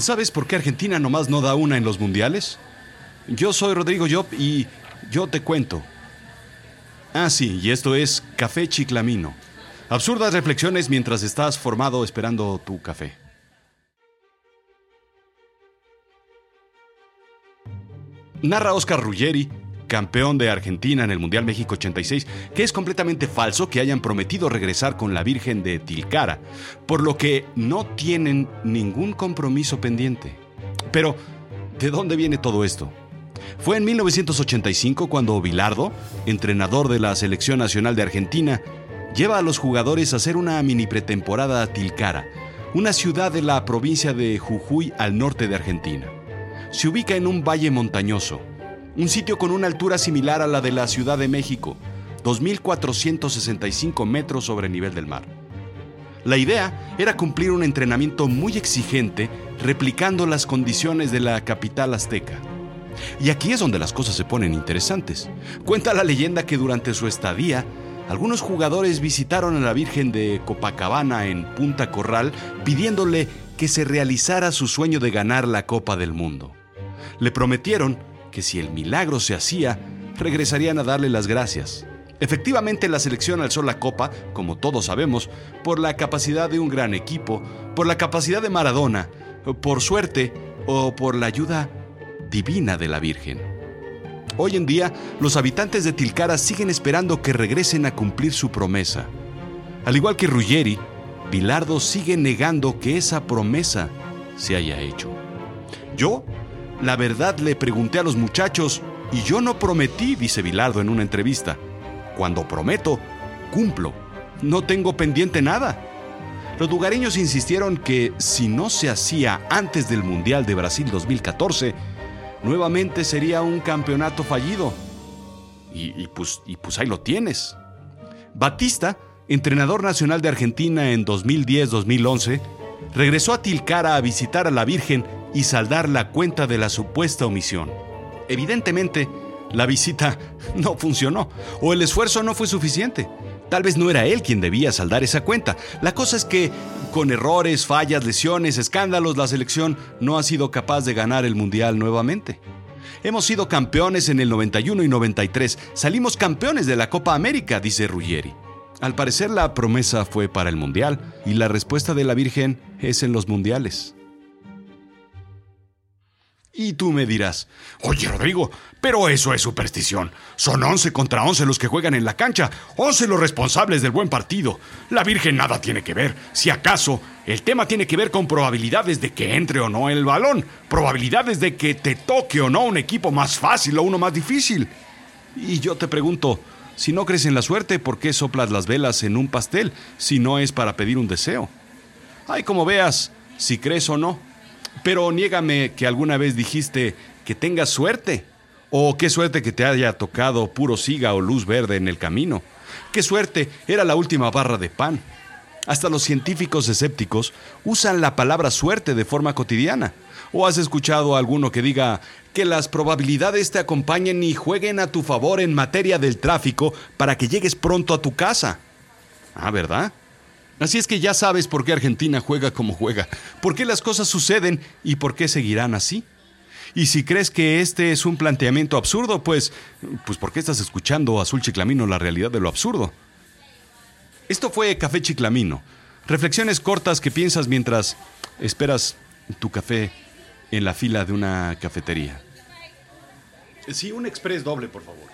¿Sabes por qué Argentina nomás no da una en los mundiales? Yo soy Rodrigo Job y yo te cuento. Ah, sí, y esto es Café Chiclamino. Absurdas reflexiones mientras estás formado esperando tu café. Narra Oscar Ruggeri, campeón de Argentina en el Mundial México 86, que es completamente falso que hayan prometido regresar con la Virgen de Tilcara, por lo que no tienen ningún compromiso pendiente. Pero, ¿de dónde viene todo esto? Fue en 1985 cuando Bilardo, entrenador de la Selección Nacional de Argentina, lleva a los jugadores a hacer una mini pretemporada a Tilcara, una ciudad de la provincia de Jujuy al norte de Argentina. Se ubica en un valle montañoso, un sitio con una altura similar a la de la Ciudad de México, 2.465 metros sobre el nivel del mar. La idea era cumplir un entrenamiento muy exigente replicando las condiciones de la capital azteca. Y aquí es donde las cosas se ponen interesantes. Cuenta la leyenda que durante su estadía, algunos jugadores visitaron a la Virgen de Copacabana en Punta Corral pidiéndole que se realizara su sueño de ganar la Copa del Mundo. Le prometieron que si el milagro se hacía, regresarían a darle las gracias. Efectivamente, la selección alzó la copa, como todos sabemos, por la capacidad de un gran equipo, por la capacidad de Maradona, por suerte o por la ayuda divina de la Virgen. Hoy en día, los habitantes de Tilcara siguen esperando que regresen a cumplir su promesa. Al igual que Ruggeri, Bilardo sigue negando que esa promesa se haya hecho. Yo, la verdad, le pregunté a los muchachos y yo no prometí, dice Bilardo en una entrevista. Cuando prometo, cumplo. No tengo pendiente nada. Los lugareños insistieron que si no se hacía antes del Mundial de Brasil 2014, nuevamente sería un campeonato fallido. Y, pues, y pues ahí lo tienes. Batista, entrenador nacional de Argentina en 2010-2011, regresó a Tilcara a visitar a la Virgen y saldar la cuenta de la supuesta omisión. Evidentemente, la visita no funcionó o el esfuerzo no fue suficiente. Tal vez no era él quien debía saldar esa cuenta. La cosa es que, con errores, fallas, lesiones, escándalos, la selección no ha sido capaz de ganar el Mundial nuevamente. Hemos sido campeones en el 91 y 93. Salimos campeones de la Copa América, dice Ruggeri. Al parecer la promesa fue para el Mundial y la respuesta de la Virgen es en los Mundiales. Y tú me dirás, oye Rodrigo, pero eso es superstición. Son 11 contra 11 los que juegan en la cancha, 11 los responsables del buen partido. La Virgen nada tiene que ver. Si acaso, el tema tiene que ver con probabilidades de que entre o no el balón, probabilidades de que te toque o no un equipo más fácil o uno más difícil. Y yo te pregunto, si no crees en la suerte, ¿por qué soplas las velas en un pastel si no es para pedir un deseo? Ay, como veas, si crees o no. Pero niégame que alguna vez dijiste que tengas suerte. O qué suerte que te haya tocado puro siga o luz verde en el camino. Qué suerte, era la última barra de pan. Hasta los científicos escépticos usan la palabra suerte de forma cotidiana. ¿O has escuchado a alguno que diga que las probabilidades te acompañen y jueguen a tu favor en materia del tráfico para que llegues pronto a tu casa? Ah, ¿verdad? Así es que ya sabes por qué Argentina juega como juega, por qué las cosas suceden y por qué seguirán así. Y si crees que este es un planteamiento absurdo, pues, pues ¿por qué estás escuchando Azul Chiclamino la realidad de lo absurdo? Esto fue Café Chiclamino. Reflexiones cortas que piensas mientras esperas tu café en la fila de una cafetería. Sí, un express doble, por favor.